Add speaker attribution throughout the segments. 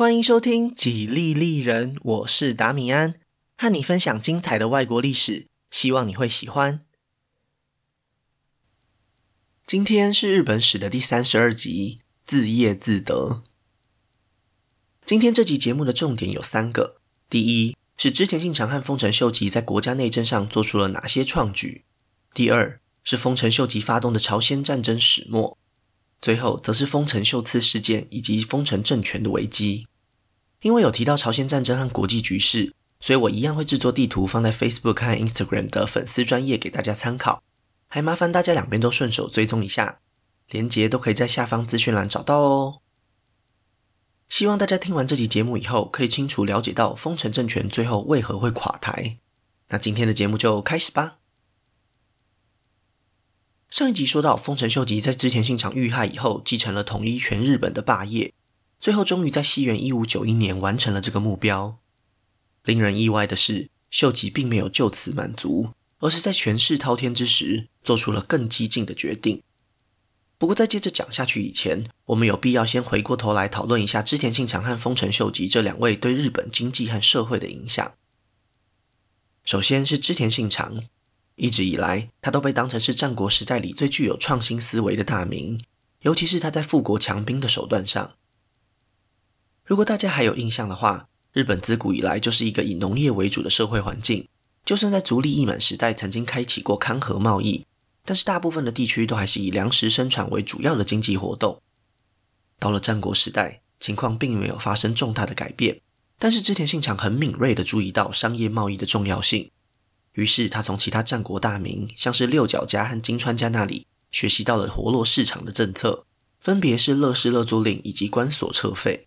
Speaker 1: 欢迎收听《几利利人》，我是达米安，和你分享精彩的外国历史，希望你会喜欢。今天是日本史的第三十二集，自业自得。今天这集节目的重点有三个：第一是织田信长和丰臣秀吉在国家内政上做出了哪些创举；第二是丰臣秀吉发动的朝鲜战争始末。最后，则是丰臣秀次事件以及丰臣政权的危机。因为有提到朝鲜战争和国际局势，所以我一样会制作地图放在 Facebook 和 Instagram 的粉丝专页给大家参考。还麻烦大家两边都顺手追踪一下，连结都可以在下方资讯栏找到哦。希望大家听完这集节目以后，可以清楚了解到丰臣政权最后为何会垮台。那今天的节目就开始吧。上一集说到，丰臣秀吉在织田信长遇害以后，继承了统一全日本的霸业，最后终于在西元一五九一年完成了这个目标。令人意外的是，秀吉并没有就此满足，而是在权势滔天之时，做出了更激进的决定。不过，在接着讲下去以前，我们有必要先回过头来讨论一下织田信长和丰臣秀吉这两位对日本经济和社会的影响。首先是织田信长。一直以来，他都被当成是战国时代里最具有创新思维的大名，尤其是他在富国强兵的手段上。如果大家还有印象的话，日本自古以来就是一个以农业为主的社会环境。就算在足利义满时代曾经开启过勘合贸易，但是大部分的地区都还是以粮食生产为主要的经济活动。到了战国时代，情况并没有发生重大的改变，但是织田信长很敏锐地注意到商业贸易的重要性。于是，他从其他战国大名，像是六角家和金川家那里，学习到了活络市场的政策，分别是乐市乐租令以及关所撤费。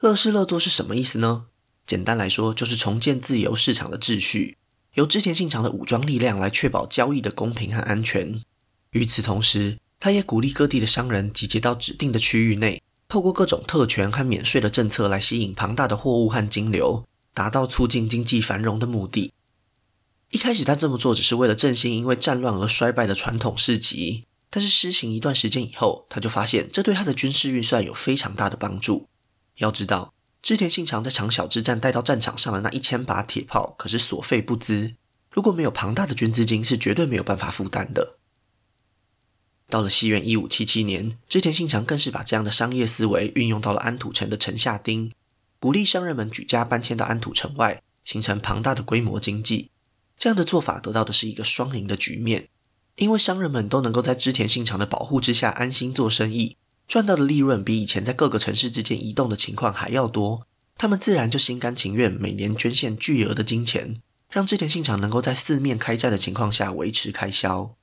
Speaker 1: 乐事乐多是什么意思呢？简单来说，就是重建自由市场的秩序，由织田信长的武装力量来确保交易的公平和安全。与此同时，他也鼓励各地的商人集结到指定的区域内，透过各种特权和免税的政策来吸引庞大的货物和金流，达到促进经济繁荣的目的。一开始他这么做只是为了振兴因为战乱而衰败的传统市集，但是施行一段时间以后，他就发现这对他的军事预算有非常大的帮助。要知道，织田信长在长篠之战带到战场上的那一千把铁炮可是所费不貲，如果没有庞大的军资金，是绝对没有办法负担的。到了西元一五七七年，织田信长更是把这样的商业思维运用到了安土城的城下町，鼓励商人们举家搬迁到安土城外，形成庞大的规模经济。这样的做法得到的是一个双赢的局面，因为商人们都能够在织田信长的保护之下安心做生意，赚到的利润比以前在各个城市之间移动的情况还要多，他们自然就心甘情愿每年捐献巨额的金钱，让织田信长能够在四面开战的情况下维持开销。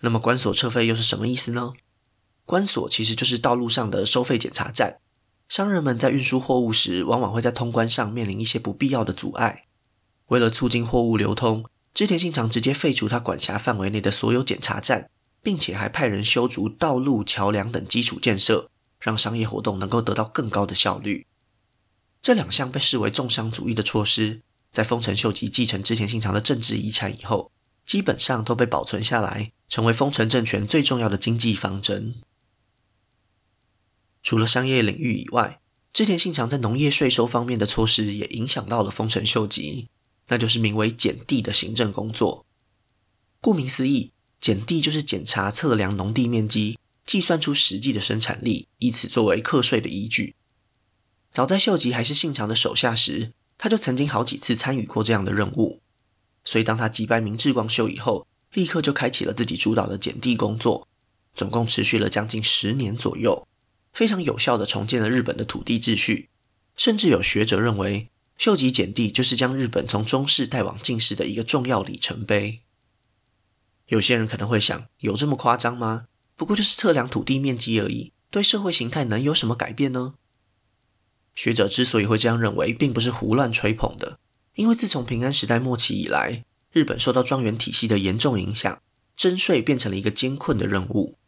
Speaker 1: 那么关所撤费又是什么意思呢？关所其实就是道路上的收费检查站，商人们在运输货物时，往往会在通关上面临一些不必要的阻碍。为了促进货物流通，织田信长直接废除他管辖范围内的所有检查站，并且还派人修筑道路、桥梁等基础建设，让商业活动能够得到更高的效率。这两项被视为重商主义的措施，在丰臣秀吉继承织田信长的政治遗产以后，基本上都被保存下来，成为丰臣政权最重要的经济方针。除了商业领域以外，织田信长在农业税收方面的措施也影响到了丰臣秀吉。那就是名为检地的行政工作。顾名思义，检地就是检查测量农地面积，计算出实际的生产力，以此作为课税的依据。早在秀吉还是信长的手下时，他就曾经好几次参与过这样的任务。所以当他击败明智光秀以后，立刻就开启了自己主导的检地工作，总共持续了将近十年左右，非常有效地重建了日本的土地秩序。甚至有学者认为，秀吉检地就是将日本从中世带往近世的一个重要里程碑。有些人可能会想，有这么夸张吗？不过就是测量土地面积而已，对社会形态能有什么改变呢？学者之所以会这样认为，并不是胡乱吹捧的，因为自从平安时代末期以来，日本受到庄园体系的严重影响，征税变成了一个艰困的任务。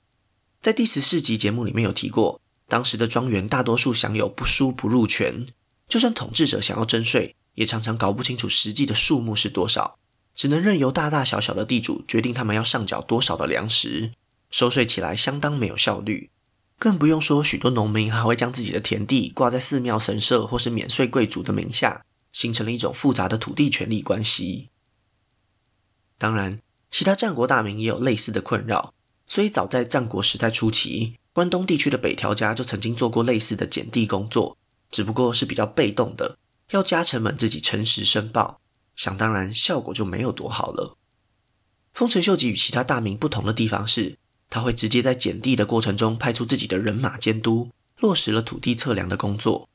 Speaker 1: 在第十四集节目里面有提过，当时的庄园大多数享有不输不入权。就算统治者想要征税，也常常搞不清楚实际的数目是多少，只能任由大大小小的地主决定他们要上缴多少的粮食，收税起来相当没有效率。更不用说许多农民还会将自己的田地挂在寺庙神社或是免税贵族的名下，形成了一种复杂的土地权利关系。当然，其他战国大名也有类似的困扰，所以早在战国时代初期，关东地区的北条家就曾经做过类似的减地工作，只不过是比较被动的，要家臣们自己诚实申报，想当然效果就没有多好了。丰臣秀吉与其他大名不同的地方是，他会直接在减地的过程中派出自己的人马监督，落实了土地测量的工作。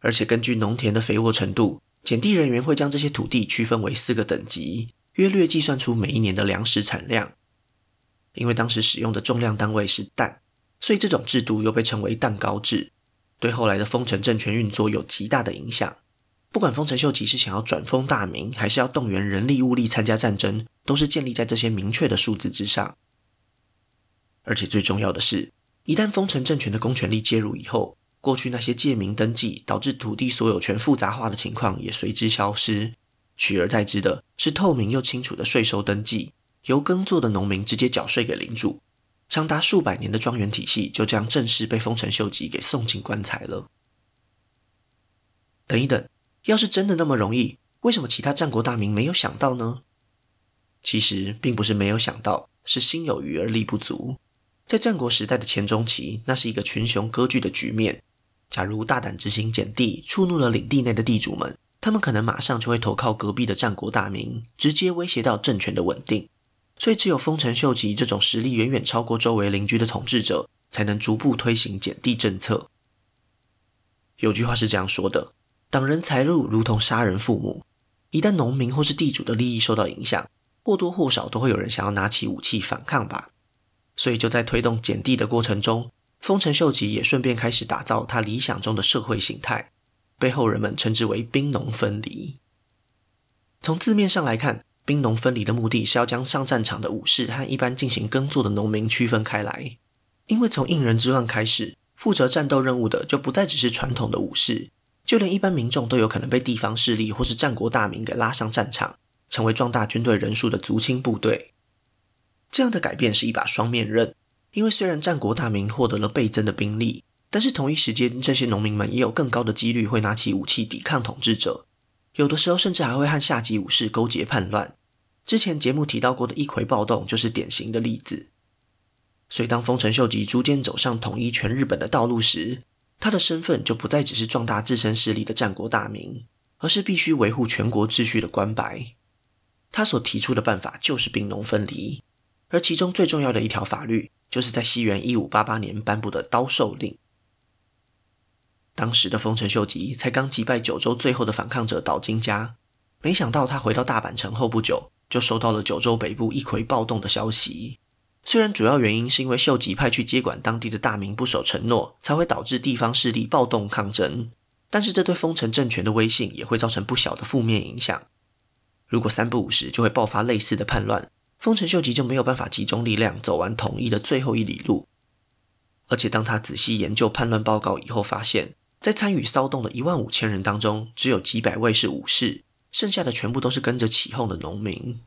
Speaker 1: 而且根据农田的肥沃程度，减地人员会将这些土地区分为四个等级，约略计算出每一年的粮食产量。因为当时使用的重量单位是担，所以这种制度又被称为担高制，对后来的丰臣政权运作有极大的影响。不管丰臣秀吉是想要转封大名，还是要动员人力物力参加战争，都是建立在这些明确的数字之上。而且最重要的是，一旦丰臣政权的公权力介入以后，过去那些借名登记导致土地所有权复杂化的情况也随之消失，取而代之的是透明又清楚的税收登记，由耕作的农民直接缴税给领主，长达数百年的庄园体系就这样正式被丰臣秀吉给送进棺材了。等一等。要是真的那么容易，为什么其他战国大名没有想到呢？其实并不是没有想到，是心有余而力不足。在战国时代的前中期，那是一个群雄割据的局面。假如大胆执行减地，触怒了领地内的地主们，他们可能马上就会投靠隔壁的战国大名，直接威胁到政权的稳定。所以，只有丰臣秀吉这种实力远远超过周围邻居的统治者，才能逐步推行减地政策。有句话是这样说的。挡人财路如同杀人父母，一旦农民或是地主的利益受到影响，或多或少都会有人想要拿起武器反抗吧。所以就在推动减地的过程中，丰臣秀吉也顺便开始打造他理想中的社会形态，被后人们称之为兵农分离。从字面上来看，兵农分离的目的是要将上战场的武士和一般进行耕作的农民区分开来，因为从应仁之乱开始，负责战斗任务的就不再只是传统的武士。就连一般民众都有可能被地方势力或是战国大名给拉上战场，成为壮大军队人数的族亲部队。这样的改变是一把双面刃，因为虽然战国大名获得了倍增的兵力，但是同一时间，这些农民们也有更高的几率会拿起武器抵抗统治者，有的时候甚至还会和下级武士勾结叛乱。之前节目提到过的一葵暴动就是典型的例子。所以，当丰臣秀吉逐渐走上统一全日本的道路时，他的身份就不再只是壮大自身势力的战国大名，而是必须维护全国秩序的关白。他所提出的办法就是兵农分离，而其中最重要的一条法律，就是在西元一五八八年颁布的刀狩令。当时的丰臣秀吉才刚击败九州最后的反抗者岛津家，没想到他回到大阪城后不久，就收到了九州北部一揆暴动的消息。虽然主要原因是因为秀吉派去接管当地的大名不守承诺，才会导致地方势力暴动抗争，但是这对丰臣政权的威信也会造成不小的负面影响。如果三不五时就会爆发类似的叛乱，丰臣秀吉就没有办法集中力量走完统一的最后一里路。而且当他仔细研究叛乱报告以后，发现，在参与骚动的一万五千人当中，只有几百位是武士，剩下的全部都是跟着起哄的农民，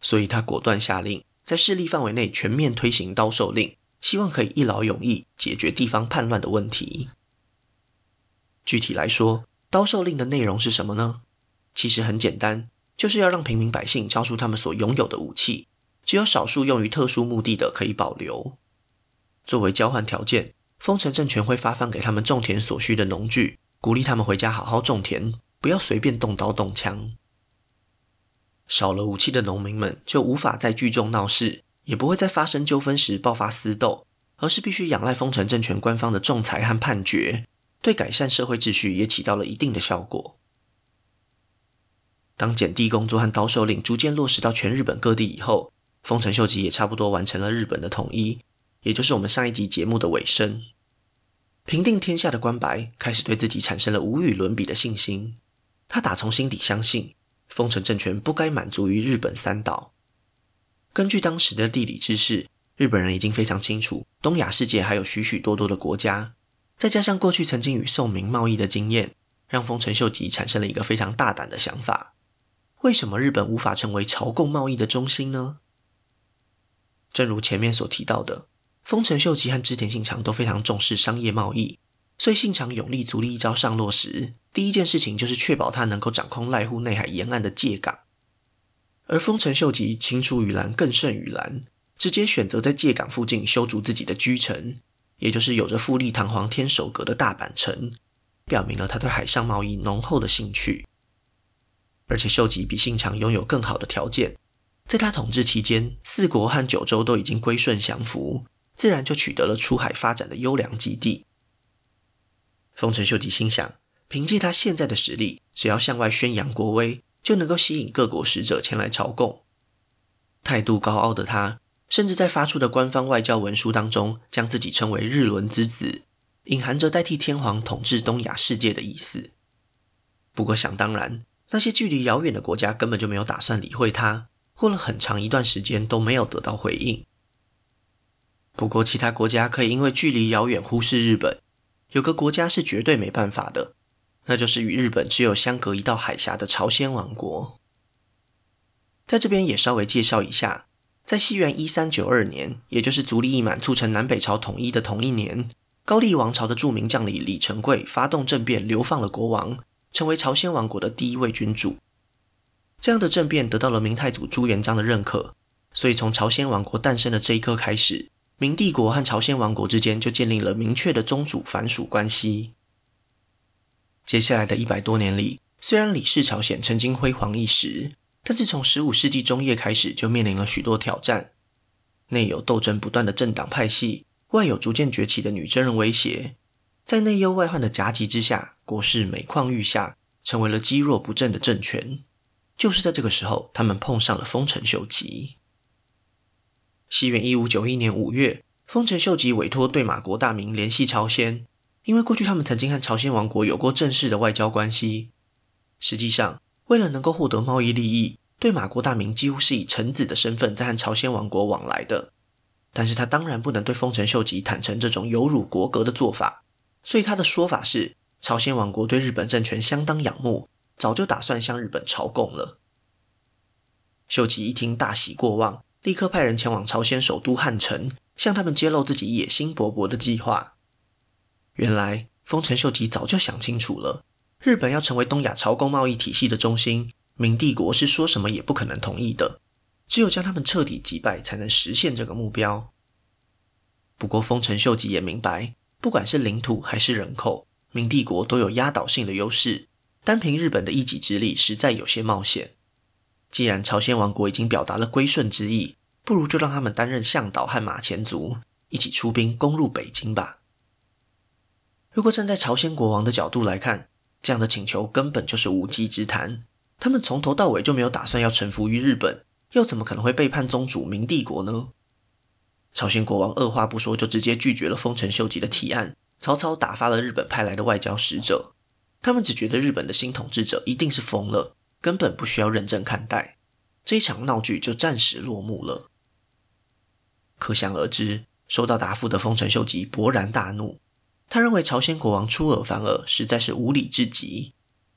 Speaker 1: 所以他果断下令。在势力范围内全面推行刀狩令，希望可以一劳永逸解决地方叛乱的问题。具体来说，刀狩令的内容是什么呢？其实很简单，就是要让平民百姓交出他们所拥有的武器，只有少数用于特殊目的的可以保留。作为交换条件，丰臣政权会发放给他们种田所需的农具，鼓励他们回家好好种田，不要随便动刀动枪。少了武器的农民们就无法再聚众闹事，也不会在发生纠纷时爆发私斗，而是必须仰赖丰臣政权官方的仲裁和判决，对改善社会秩序也起到了一定的效果。当减地工作和刀狩令逐渐落实到全日本各地以后，丰臣秀吉也差不多完成了日本的统一，也就是我们上一集节目的尾声。平定天下的关白开始对自己产生了无与伦比的信心，他打从心底相信。丰臣政权不该满足于日本三岛。根据当时的地理知识，日本人已经非常清楚，东亚世界还有许许多多的国家。再加上过去曾经与宋明贸易的经验，让丰臣秀吉产生了一个非常大胆的想法：为什么日本无法成为朝贡贸易的中心呢？正如前面所提到的，丰臣秀吉和织田信长都非常重视商业贸易，所以信长拥立足利义昭上洛时，第一件事情就是确保他能够掌控濑户内海沿岸的界港。而丰臣秀吉青出于蓝更胜于蓝，直接选择在界港附近修筑自己的居城，也就是有着富丽堂皇天守阁的大阪城，表明了他对海上贸易浓厚的兴趣。而且秀吉比信长拥有更好的条件，在他统治期间，四国和九州都已经归顺降服，自然就取得了出海发展的优良基地。丰臣秀吉心想，凭借他现在的实力，只要向外宣扬国威，就能够吸引各国使者前来朝贡。态度高傲的他，甚至在发出的官方外交文书当中，将自己称为日轮之子，隐含着代替天皇统治东亚世界的意思。不过想当然。那些距离遥远的国家根本就没有打算理会他，过了很长一段时间都没有得到回应。不过，其他国家可以因为距离遥远忽视日本，有个国家是绝对没办法的，那就是与日本只有相隔一道海峡的朝鲜王国。在这边也稍微介绍一下，在西元一三九二年，也就是足利义满促成南北朝统一的同一年，高丽王朝的著名将领李成桂发动政变，流放了国王。成为朝鲜王国的第一位君主，这样的政变得到了明太祖朱元璋的认可，所以从朝鲜王国诞生的这一刻开始，明帝国和朝鲜王国之间就建立了明确的宗主藩属关系。接下来的一百多年里，虽然李氏朝鲜曾经辉煌一时，但是从十五世纪中叶开始就面临了许多挑战，内有斗争不断的政党派系，外有逐渐崛起的女真人威胁。在内忧外患的夹击之下，国势每况愈下，成为了积弱不振的政权。就是在这个时候，他们碰上了丰臣秀吉。西元一五九一年五月，丰臣秀吉委托对马国大名联系朝鲜，因为过去他们曾经和朝鲜王国有过正式的外交关系。实际上，为了能够获得贸易利益，对马国大名几乎是以臣子的身份在和朝鲜王国往来的。但是他当然不能对丰臣秀吉坦诚这种有辱国格的做法。所以他的说法是，朝鲜王国对日本政权相当仰慕，早就打算向日本朝贡了。秀吉一听大喜过望，立刻派人前往朝鲜首都汉城，向他们揭露自己野心勃勃的计划。原来丰臣秀吉早就想清楚了，日本要成为东亚朝贡贸易体系的中心，明帝国是说什么也不可能同意的，只有将他们彻底击败，才能实现这个目标。不过丰臣秀吉也明白。不管是领土还是人口，明帝国都有压倒性的优势。单凭日本的一己之力，实在有些冒险。既然朝鲜王国已经表达了归顺之意，不如就让他们担任向导和马前卒，一起出兵攻入北京吧。如果站在朝鲜国王的角度来看，这样的请求根本就是无稽之谈。他们从头到尾就没有打算要臣服于日本，又怎么可能会背叛宗主明帝国呢？朝鲜国王二话不说就直接拒绝了丰臣秀吉的提案，草草打发了日本派来的外交使者。他们只觉得日本的新统治者一定是疯了，根本不需要认真看待。这一场闹剧就暂时落幕了。可想而知，收到答复的丰臣秀吉勃然大怒，他认为朝鲜国王出尔反尔，实在是无理至极。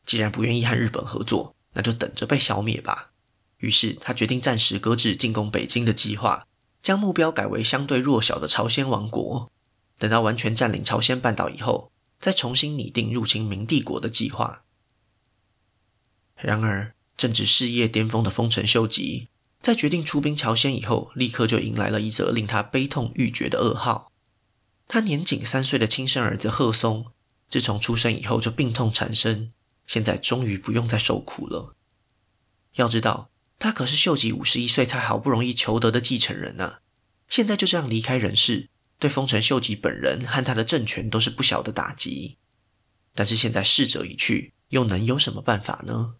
Speaker 1: 既然不愿意和日本合作，那就等着被消灭吧。于是他决定暂时搁置进攻北京的计划。将目标改为相对弱小的朝鲜王国，等到完全占领朝鲜半岛以后，再重新拟定入侵明帝国的计划。然而，正值事业巅峰的丰臣秀吉，在决定出兵朝鲜以后，立刻就迎来了一则令他悲痛欲绝的噩耗。他年仅三岁的亲生儿子贺松，自从出生以后就病痛缠身，现在终于不用再受苦了。要知道，他可是秀吉五十一岁才好不容易求得的继承人啊！现在就这样离开人世，对丰臣秀吉本人和他的政权都是不小的打击。但是现在逝者已去，又能有什么办法呢？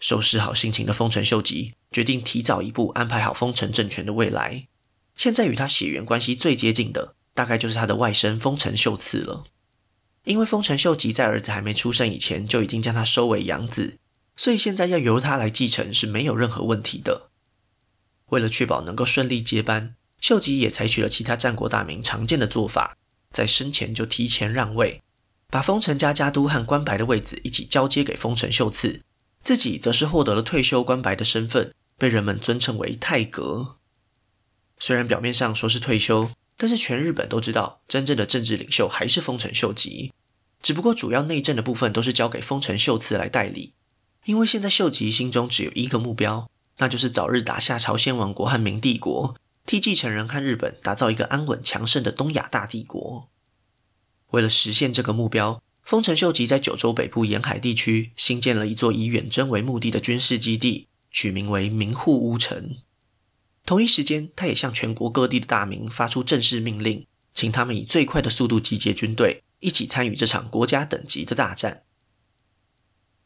Speaker 1: 收拾好心情的丰臣秀吉决定提早一步安排好丰臣政权的未来。现在与他血缘关系最接近的，大概就是他的外甥丰臣秀次了。因为丰臣秀吉在儿子还没出生以前，就已经将他收为养子。所以现在要由他来继承是没有任何问题的。为了确保能够顺利接班，秀吉也采取了其他战国大名常见的做法，在生前就提前让位，把丰臣家家督和关白的位子一起交接给丰臣秀次，自己则是获得了退休关白的身份，被人们尊称为太阁。虽然表面上说是退休，但是全日本都知道，真正的政治领袖还是丰臣秀吉。只不过主要内政的部分都是交给丰臣秀次来代理，因为现在秀吉心中只有一个目标，那就是早日打下朝鲜王国和明帝国，替继承人和日本打造一个安稳强盛的东亚大帝国。为了实现这个目标，丰臣秀吉在九州北部沿海地区新建了一座以远征为目的的军事基地，取名为名护屋城。同一时间，他也向全国各地的大名发出正式命令，请他们以最快的速度集结军队。一起参与这场国家等级的大战。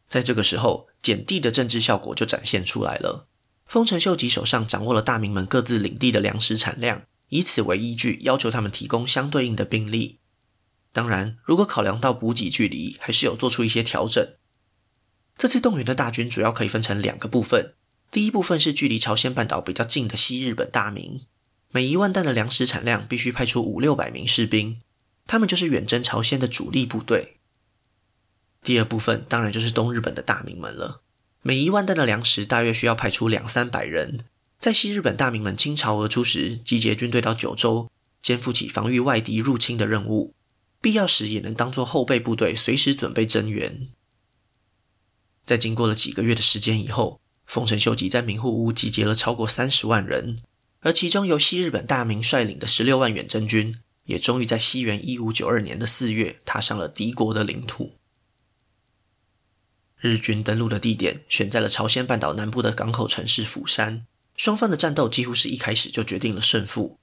Speaker 1: 在这个时候，减地的政治效果就展现出来了。丰臣秀吉手上掌握了大名们各自领地的粮食产量，以此为依据，要求他们提供相对应的兵力。当然，如果考量到补给距离，还是有做出一些调整。这次动员的大军主要可以分成两个部分。第一部分是距离朝鲜半岛比较近的西日本大名，每一万担的粮食产量必须派出五六百名士兵。他们就是远征朝鲜的主力部队。第二部分当然就是东日本的大名们了。每一万担的粮食大约需要派出两三百人，在西日本大名们倾巢而出时，集结军队到九州，肩负起防御外敌入侵的任务，必要时也能当作后备部队，随时准备增援。在经过了几个月的时间以后，丰臣秀吉在名护屋集结了超过三十万人，而其中由西日本大名率领的十六万远征军。也终于在西元一五九二年的四月踏上了敌国的领土。日军登陆的地点选在了朝鲜半岛南部的港口城市釜山，双方的战斗几乎是一开始就决定了胜负。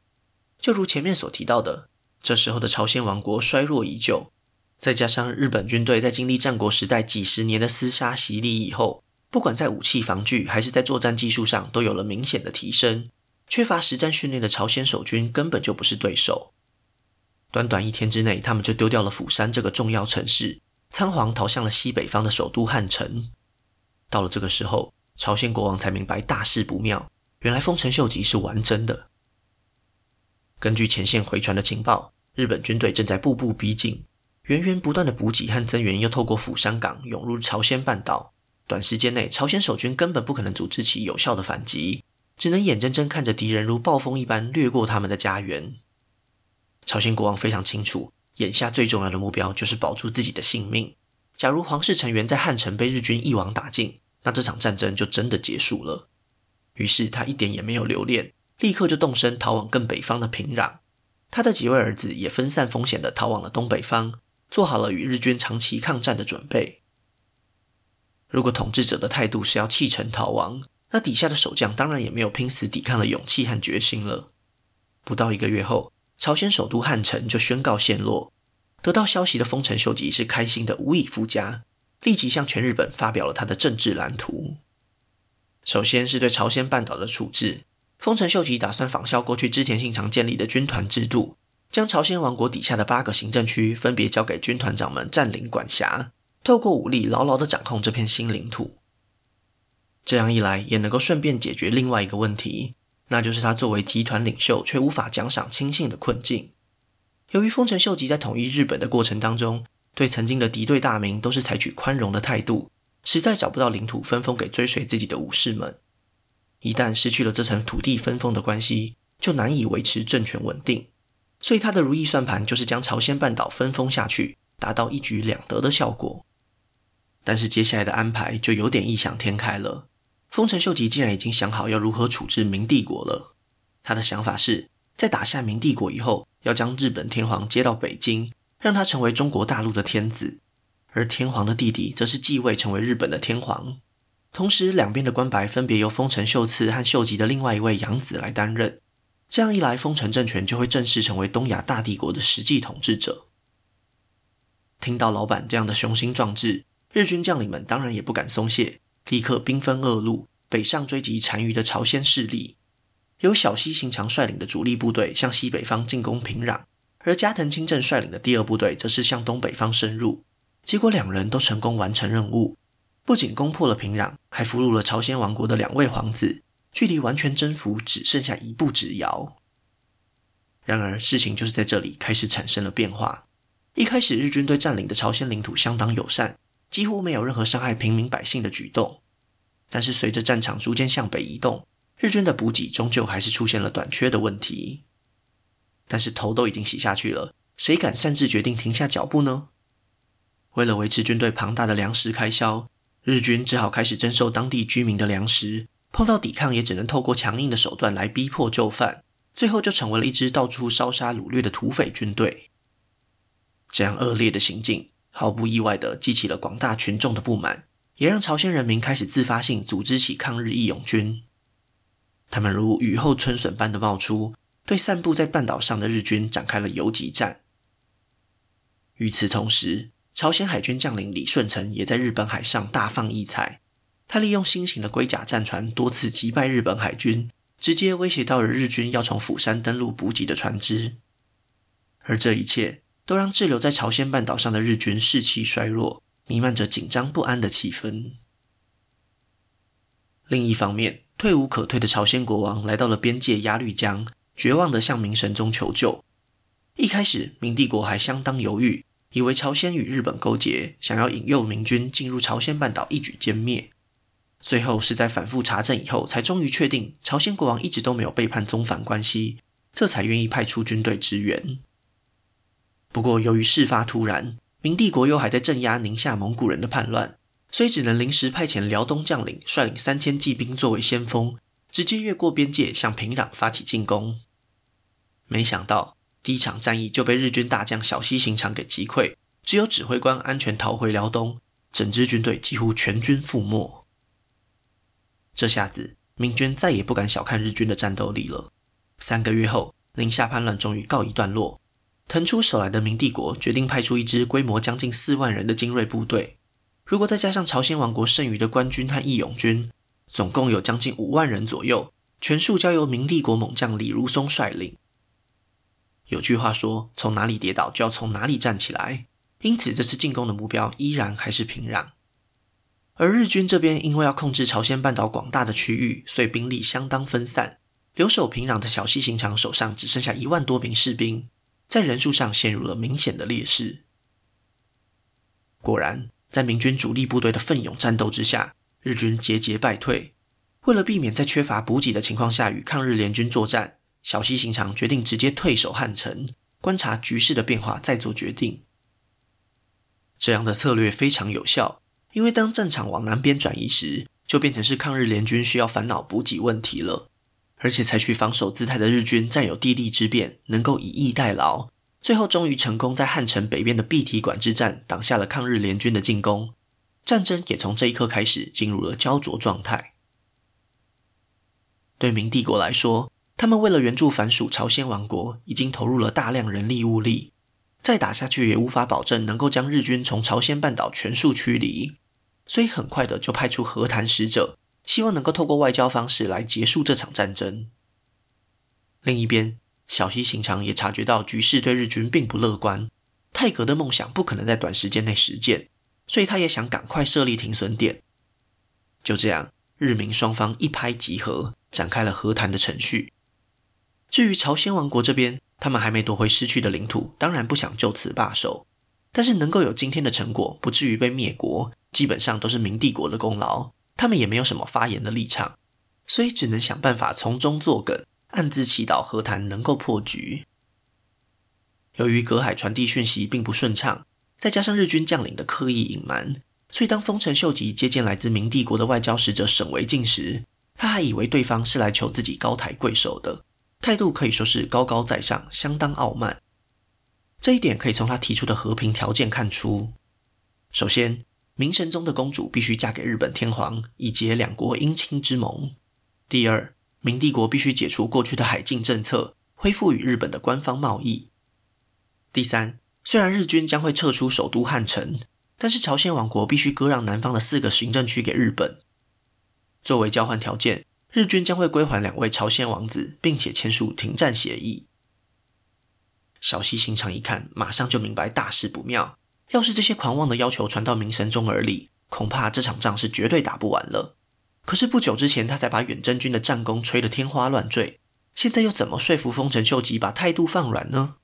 Speaker 1: 就如前面所提到的，这时候的朝鲜王国衰弱已久，再加上日本军队在经历战国时代几十年的厮杀洗礼以后，不管在武器防具还是在作战技术上都有了明显的提升，缺乏实战训练的朝鲜守军根本就不是对手。短短一天之内，他们就丢掉了釜山这个重要城市，仓皇逃向了西北方的首都汉城。到了这个时候，朝鲜国王才明白大事不妙，原来丰臣秀吉是玩真的。根据前线回传的情报，日本军队正在步步逼近，源源不断的补给和增援又透过釜山港涌入朝鲜半岛。短时间内，朝鲜守军根本不可能组织起有效的反击，只能眼睁睁看着敌人如暴风一般掠过他们的家园。朝鲜国王非常清楚，眼下最重要的目标就是保住自己的性命。假如皇室成员在汉城被日军一网打尽，那这场战争就真的结束了。于是他一点也没有留恋，立刻就动身逃往更北方的平壤。他的几位儿子也分散风险地逃往了东北方，做好了与日军长期抗战的准备。如果统治者的态度是要弃城逃亡，那底下的守将当然也没有拼死抵抗的勇气和决心了。不到一个月后，朝鲜首都汉城就宣告陷落。得到消息的丰臣秀吉是开心的无以复加，立即向全日本发表了他的政治蓝图。首先是对朝鲜半岛的处置，丰臣秀吉打算仿效过去织田信长建立的军团制度，将朝鲜王国底下的八个行政区分别交给军团长们占领管辖，透过武力牢牢地掌控这片新领土。这样一来，也能够顺便解决另外一个问题。那就是他作为集团领袖却无法奖赏亲信的困境。由于丰臣秀吉在统一日本的过程当中，对曾经的敌对大名都是采取宽容的态度，实在找不到领土分封给追随自己的武士们。一旦失去了这层土地分封的关系，就难以维持政权稳定。所以他的如意算盘就是将朝鲜半岛分封下去，达到一举两得的效果。但是接下来的安排就有点异想天开了。丰臣秀吉竟然已经想好要如何处置明帝国了。他的想法是在打下明帝国以后，要将日本天皇接到北京，让他成为中国大陆的天子，而天皇的弟弟则是继位成为日本的天皇。同时，两边的关白分别由丰臣秀次和秀吉的另外一位养子来担任。这样一来，丰臣政权就会正式成为东亚大帝国的实际统治者。听到老板这样的雄心壮志，日军将领们当然也不敢松懈。立刻兵分二路，北上追击残余的朝鲜势力。由小西行长率领的主力部队向西北方进攻平壤，而加藤清正率领的第二部队则是向东北方深入。结果两人都成功完成任务，不仅攻破了平壤，还俘虏了朝鲜王国的两位皇子，距离完全征服只剩下一步之遥。然而，事情就是在这里开始产生了变化。一开始，日军对占领的朝鲜领土相当友善。几乎没有任何伤害平民百姓的举动，但是随着战场逐渐向北移动，日军的补给终究还是出现了短缺的问题。但是头都已经洗下去了，谁敢擅自决定停下脚步呢？为了维持军队庞大的粮食开销，日军只好开始征收当地居民的粮食。碰到抵抗，也只能透过强硬的手段来逼迫就范，最后就成为了一支到处烧杀掳掠的土匪军队。这样恶劣的行径，毫不意外地激起了广大群众的不满，也让朝鲜人民开始自发性组织起抗日义勇军。他们如雨后春笋般的冒出，对散布在半岛上的日军展开了游击战。与此同时，朝鲜海军将领李舜臣也在日本海上大放异彩。他利用新型的龟甲战船多次击败日本海军，直接威胁到了日军要从釜山登陆补给的船只。而这一切都让滞留在朝鲜半岛上的日军士气衰弱，弥漫着紧张不安的气氛。另一方面，退无可退的朝鲜国王来到了边界鸭绿江，绝望地向明神宗求救。一开始，明帝国还相当犹豫，以为朝鲜与日本勾结，想要引诱明军进入朝鲜半岛，一举歼灭。最后是在反复查证以后，才终于确定朝鲜国王一直都没有背叛宗藩关系，这才愿意派出军队支援。不过，由于事发突然，明帝国又还在镇压宁夏蒙古人的叛乱，所以只能临时派遣辽东将领率领三千骑兵作为先锋，直接越过边界向平壤发起进攻。没想到，第一场战役就被日军大将小西行长给击溃，只有指挥官安全逃回辽东，整支军队几乎全军覆没。这下子，明军再也不敢小看日军的战斗力了。三个月后，宁夏叛乱终于告一段落。腾出手来的明帝国决定派出一支规模将近四万人的精锐部队，如果再加上朝鲜王国剩余的官军和义勇军，总共有将近五万人左右，全数交由明帝国猛将李如松率领。有句话说：“从哪里跌倒，就要从哪里站起来。”因此，这次进攻的目标依然还是平壤。而日军这边因为要控制朝鲜半岛广大的区域，所以兵力相当分散。留守平壤的小西行长手上只剩下一万多名士兵，在人数上陷入了明显的劣势。果然，在明军主力部队的奋勇战斗之下，日军节节败退。为了避免在缺乏补给的情况下与抗日联军作战，小西行长决定直接退守汉城，观察局势的变化再做决定。这样的策略非常有效。因为当战场往南边转移时，就变成是抗日联军需要烦恼补给问题了。而且采取防守姿态的日军占有地利之便，能够以逸待劳，最后终于成功在汉城北边的碧提馆之战挡下了抗日联军的进攻。战争也从这一刻开始进入了胶着状态。对明帝国来说，他们为了援助反属朝鲜王国，已经投入了大量人力物力，再打下去也无法保证能够将日军从朝鲜半岛全数驱离。所以很快的就派出和谈使者，希望能够透过外交方式来结束这场战争。另一边，小西行长也察觉到局势对日军并不乐观，泰格的梦想不可能在短时间内实现，所以他也想赶快设立停损点。就这样，日明双方一拍即合，展开了和谈的程序。至于朝鲜王国这边，他们还没夺回失去的领土，当然不想就此罢手，但是能够有今天的成果，不至于被灭国。基本上都是明帝国的功劳，他们也没有什么发言的立场，所以只能想办法从中作梗，暗自祈祷和谈能够破局。由于隔海传递讯息并不顺畅，再加上日军将领的刻意隐瞒，所以当丰臣秀吉接见来自明帝国的外交使者沈惟敬时，他还以为对方是来求自己高抬贵手的，态度可以说是高高在上，相当傲慢。这一点可以从他提出的和平条件看出。首先，明神宗的公主必须嫁给日本天皇，以结两国姻亲之盟。第二，明帝国必须解除过去的海禁政策，恢复与日本的官方贸易。第三，虽然日军将会撤出首都汉城，但是朝鲜王国必须割让南方的四个行政区给日本。作为交换条件，日军将会归还两位朝鲜王子，并且签署停战协议。小西行长一看，马上就明白大事不妙。要是这些狂妄的要求传到明神宗耳里，恐怕这场仗是绝对打不完了。可是不久之前，他才把远征军的战功吹得天花乱坠，现在又怎么说服丰臣秀吉把态度放软呢？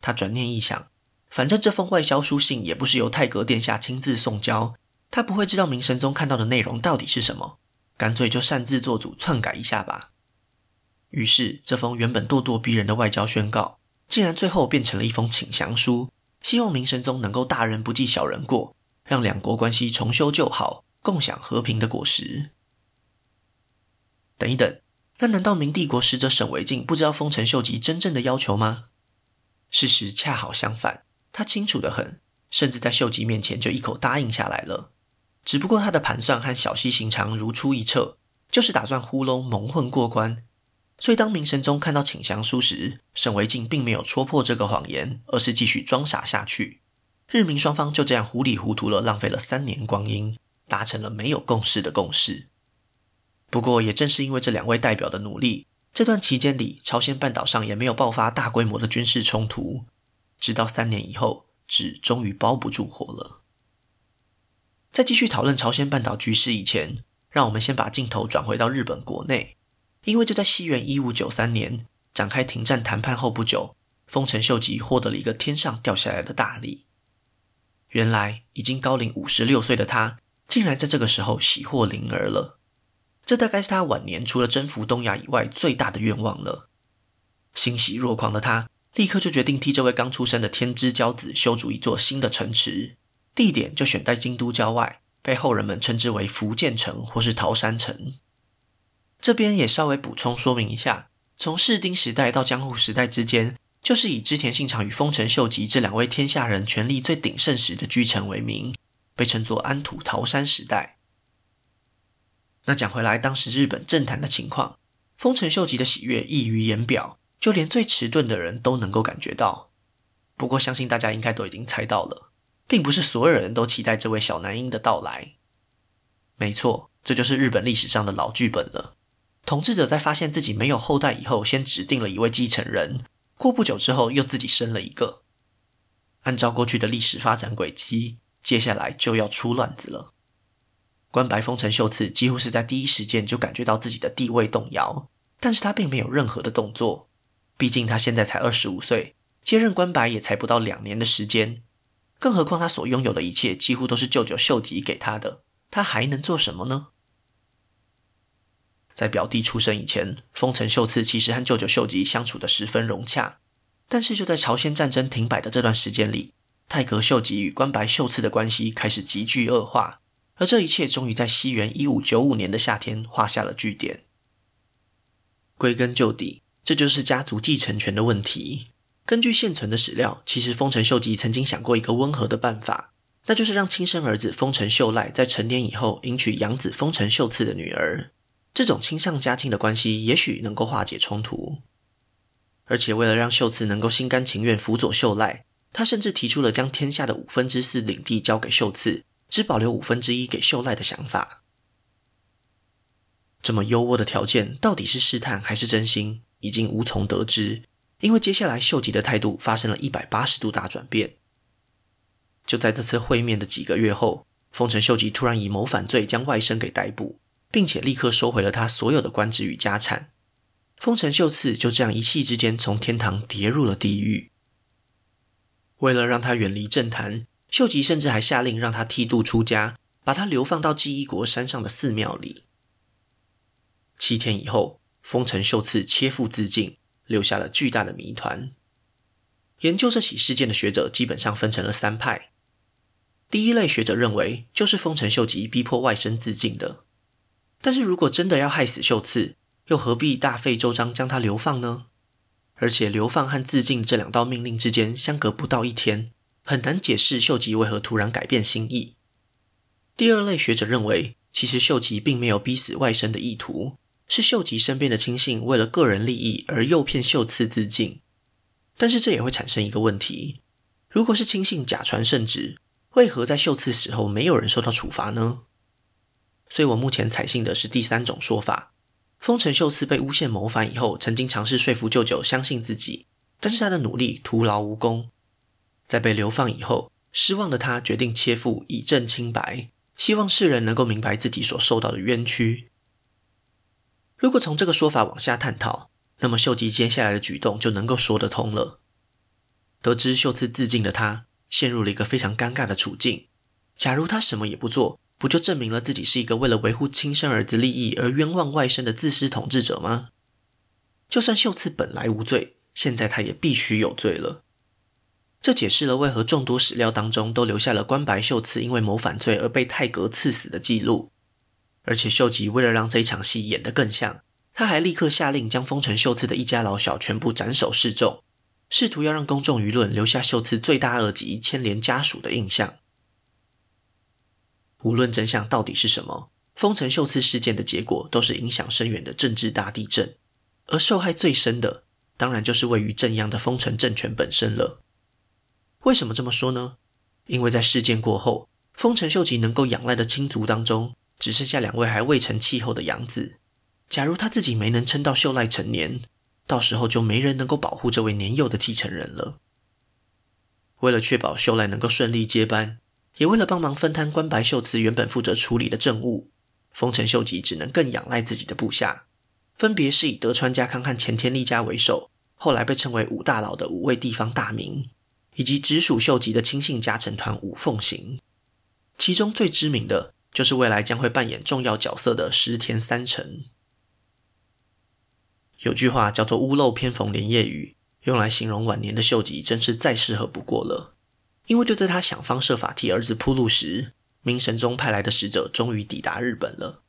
Speaker 1: 他转念一想，反正这封外交书信也不是由太阁殿下亲自送交，他不会知道明神宗看到的内容到底是什么。干脆就擅自做主篡改一下吧。于是，这封原本咄咄逼人的外交宣告，竟然最后变成了一封请降书，希望明神宗能够大人不计小人过，让两国关系重修旧好，共享和平的果实。等一等，那难道明帝国使者沈惟敬不知道丰臣秀吉真正的要求吗？事实恰好相反，他清楚得很，甚至在秀吉面前就一口答应下来了。只不过他的盘算和小西行长如出一辙，就是打算糊弄蒙混过关。所以当明神宗看到请降书时，沈惟敬并没有戳破这个谎言，而是继续装傻下去。日明双方就这样糊里糊涂了，浪费了三年光阴，达成了没有共识的共识。不过，也正是因为这两位代表的努力，这段期间里，朝鲜半岛上也没有爆发大规模的军事冲突。直到三年以后，纸终于包不住火了。在继续讨论朝鲜半岛局势以前，让我们先把镜头转回到日本国内，因为就在西元一五九三年展开停战谈判后不久，丰臣秀吉获得了一个天上掉下来的大礼。原来，已经高龄五十六岁的他，竟然在这个时候喜获麟儿了。这大概是他晚年除了征服东亚以外最大的愿望了。欣喜若狂的他，立刻就决定替这位刚出生的天之骄子修筑一座新的城池，地点就选在京都郊外，被后人们称之为福建城或是桃山城。这边也稍微补充说明一下，从室町时代到江户时代之间，就是以织田信长与丰臣秀吉这两位天下人权力最鼎盛时的居城为名，被称作安土桃山时代。那讲回来，当时日本政坛的情况，丰臣秀吉的喜悦溢于言表，就连最迟钝的人都能够感觉到。不过，相信大家应该都已经猜到了，并不是所有人都期待这位小男婴的到来。没错，这就是日本历史上的老剧本了。统治者在发现自己没有后代以后，先指定了一位继承人，过不久之后又自己生了一个。按照过去的历史发展轨迹，接下来就要出乱子了。关白丰臣秀次几乎是在第一时间就感觉到自己的地位动摇，但是他并没有任何的动作。毕竟他现在才二十五岁，接任关白也才不到两年的时间，更何况他所拥有的一切几乎都是舅舅秀吉给他的，他还能做什么呢？在表弟出生以前，丰臣秀次其实和舅舅秀吉相处得十分融洽，但是就在朝鲜战争停摆的这段时间里，太阁秀吉与关白秀次的关系开始急剧恶化。而这一切终于在西元一五九五年的夏天画下了句点。归根究底，这就是家族继承权的问题。根据现存的史料，其实丰臣秀吉曾经想过一个温和的办法，那就是让亲生儿子丰臣秀赖在成年以后迎娶养子丰臣秀次的女儿。这种亲上加亲的关系，也许能够化解冲突。而且为了让秀次能够心甘情愿辅佐秀赖，他甚至提出了将天下的五分之四领地交给秀次。只保留五分之一给秀赖的想法，这么优渥的条件到底是试探还是真心，已经无从得知。因为接下来秀吉的态度发生了一百八十度大转变。就在这次会面的几个月后，丰臣秀吉突然以谋反罪将外甥给逮捕，并且立刻收回了他所有的官职与家产。丰臣秀次就这样一气之间从天堂跌入了地狱。为了让他远离政坛。秀吉甚至还下令让他剃度出家，把他流放到纪伊国山上的寺庙里。七天以后，丰臣秀次切腹自尽，留下了巨大的谜团。研究这起事件的学者基本上分成了三派。第一类学者认为，就是丰臣秀吉逼迫外甥自尽的。但是如果真的要害死秀次，又何必大费周章将他流放呢？而且流放和自尽这两道命令之间相隔不到一天。很难解释秀吉为何突然改变心意。第二类学者认为，其实秀吉并没有逼死外甥的意图，是秀吉身边的亲信为了个人利益而诱骗秀次自尽。但是这也会产生一个问题：如果是亲信假传圣旨，为何在秀次死后没有人受到处罚呢？所以我目前采信的是第三种说法：丰臣秀次被诬陷谋反以后，曾经尝试说服舅舅相信自己，但是他的努力徒劳无功。在被流放以后，失望的他决定切腹以证清白，希望世人能够明白自己所受到的冤屈。如果从这个说法往下探讨，那么秀吉接下来的举动就能够说得通了。得知秀次自尽的他，陷入了一个非常尴尬的处境。假如他什么也不做，不就证明了自己是一个为了维护亲生儿子利益而冤枉外甥的自私统治者吗？就算秀次本来无罪，现在他也必须有罪了。这解释了为何众多史料当中都留下了关白秀次因为谋反罪而被太阁赐死的记录。而且秀吉为了让这一场戏演得更像，他还立刻下令将丰臣秀次的一家老小全部斩首示众，试图要让公众舆论留下秀次罪大恶极、牵连家属的印象。无论真相到底是什么，丰臣秀次事件的结果都是影响深远的政治大地震，而受害最深的，当然就是位于正央的丰臣政权本身了。为什么这么说呢？因为在事件过后，丰臣秀吉能够仰赖的亲族当中，只剩下两位还未成气候的养子。假如他自己没能撑到秀赖成年，到时候就没人能够保护这位年幼的继承人了。为了确保秀赖能够顺利接班，也为了帮忙分摊关白秀次原本负责处理的政务，丰臣秀吉只能更仰赖自己的部下，分别是以德川家康和前田利家为首，后来被称为五大佬的五位地方大名，以及直属秀吉的亲信家臣团五奉行。其中最知名的。就是未来将会扮演重要角色的石田三成。有句话叫做“屋漏偏逢连夜雨”，用来形容晚年的秀吉真是再适合不过了。因为就在他想方设法替儿子铺路时，明神宗派来的使者终于抵达日本了。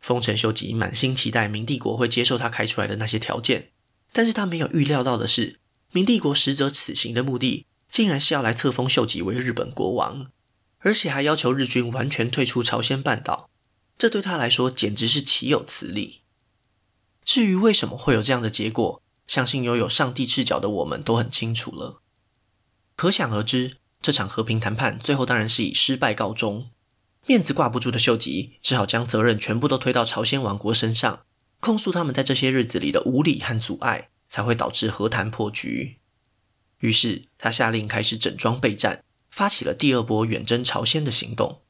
Speaker 1: 丰臣秀吉满心期待明帝国会接受他开出来的那些条件，但是他没有预料到的是，明帝国使者此行的目的，竟然是要来册封秀吉为日本国王。而且还要求日军完全退出朝鲜半岛，这对他来说简直是岂有此理。至于为什么会有这样的结果，相信拥有上帝视角的我们都很清楚了。可想而知，这场和平谈判最后当然是以失败告终。面子挂不住的秀吉只好将责任全部都推到朝鲜王国身上，控诉他们在这些日子里的无理和阻碍，才会导致和谈破局。于是他下令开始整装备战。发起了第二波远征朝鲜的行动。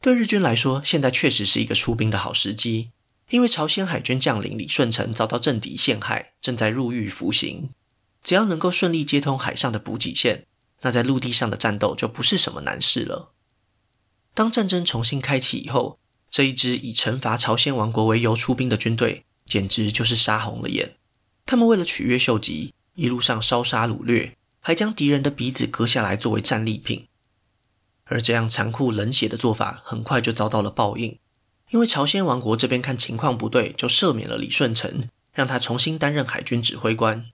Speaker 1: 对日军来说，现在确实是一个出兵的好时机，因为朝鲜海军将领李舜臣遭到政敌陷害，正在入狱服刑。只要能够顺利接通海上的补给线，那在陆地上的战斗就不是什么难事了。当战争重新开启以后，这一支以惩罚朝鲜王国为由出兵的军队，简直就是杀红了眼。他们为了取悦秀吉，一路上烧杀掳掠。还将敌人的鼻子割下来作为战利品，而这样残酷冷血的做法很快就遭到了报应，因为朝鲜王国这边看情况不对，就赦免了李舜臣，让他重新担任海军指挥官。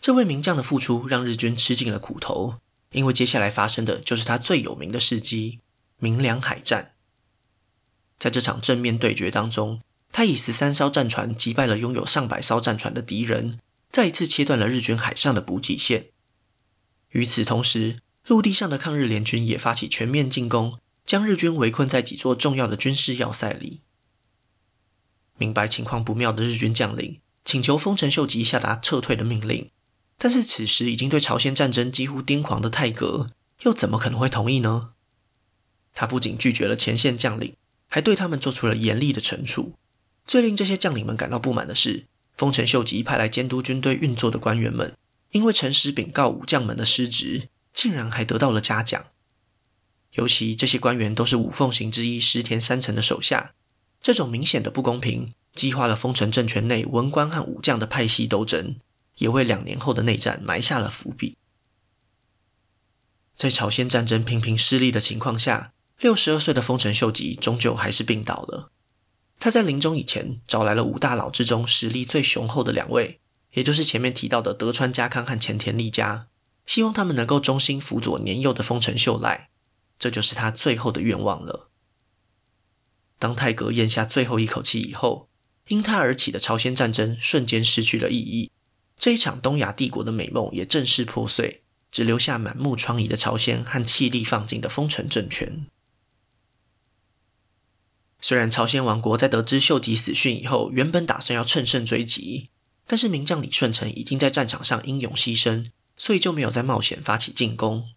Speaker 1: 这位名将的付出让日军吃尽了苦头，因为接下来发生的就是他最有名的事迹——鸣梁海战。在这场正面对决当中，他以十三艘战船击败了拥有上百艘战船的敌人，再一次切断了日军海上的补给线。与此同时，陆地上的抗日联军也发起全面进攻，将日军围困在几座重要的军事要塞里。明白情况不妙的日军将领请求丰臣秀吉下达撤退的命令，但是此时已经对朝鲜战争几乎癫狂的太阁又怎么可能会同意呢？他不仅拒绝了前线将领，还对他们做出了严厉的惩处。最令这些将领们感到不满的是，丰臣秀吉派来监督军队运作的官员们。因为诚实禀告武将们的失职，竟然还得到了嘉奖。尤其这些官员都是五奉行之一石田三成的手下，这种明显的不公平，激化了丰臣政权内文官和武将的派系斗争，也为两年后的内战埋下了伏笔。在朝鲜战争频频失利的情况下，六十二岁的丰臣秀吉终究还是病倒了。他在临终以前，找来了五大佬之中实力最雄厚的两位。也就是前面提到的德川家康和前田利家，希望他们能够忠心辅佐年幼的丰臣秀赖，这就是他最后的愿望了。当泰阁咽下最后一口气以后，因他而起的朝鲜战争瞬间失去了意义，这一场东亚帝国的美梦也正式破碎，只留下满目疮痍的朝鲜和气力放尽的丰臣政权。虽然朝鲜王国在得知秀吉死讯以后，原本打算要乘胜追击。但是名将李舜臣已经在战场上英勇牺牲，所以就没有再冒险发起进攻。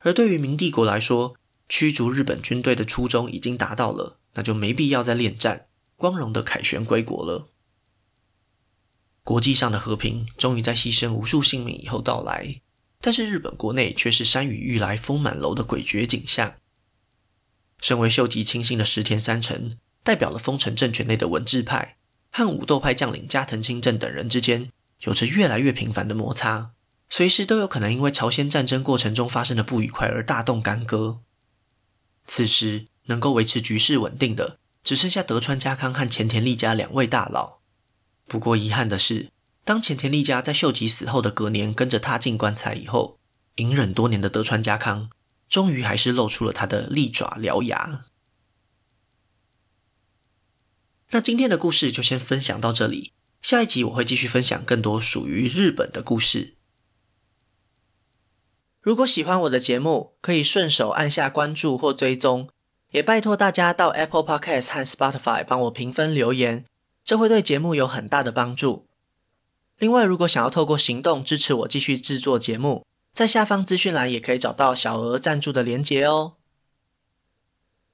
Speaker 1: 而对于明帝国来说，驱逐日本军队的初衷已经达到了，那就没必要再恋战，光荣的凯旋归国了。国际上的和平终于在牺牲无数性命以后到来，但是日本国内却是山雨欲来风满楼的诡谲景象。身为秀吉亲信的石田三成，代表了丰臣政权内的文治派和武斗派将领加藤清正等人之间有着越来越频繁的摩擦，随时都有可能因为朝鲜战争过程中发生的不愉快而大动干戈。此时能够维持局势稳定的，只剩下德川家康和前田利家两位大佬。不过遗憾的是，当前田利家在秀吉死后的隔年跟着他进棺材以后，隐忍多年的德川家康，终于还是露出了他的利爪獠牙。那今天的故事就先分享到这里，下一集我会继续分享更多属于日本的故事。如果喜欢我的节目，可以顺手按下关注或追踪，也拜托大家到 Apple Podcast 和 Spotify 帮我评分留言，这会对节目有很大的帮助。另外，如果想要透过行动支持我继续制作节目，在下方资讯栏也可以找到小额赞助的连结哦。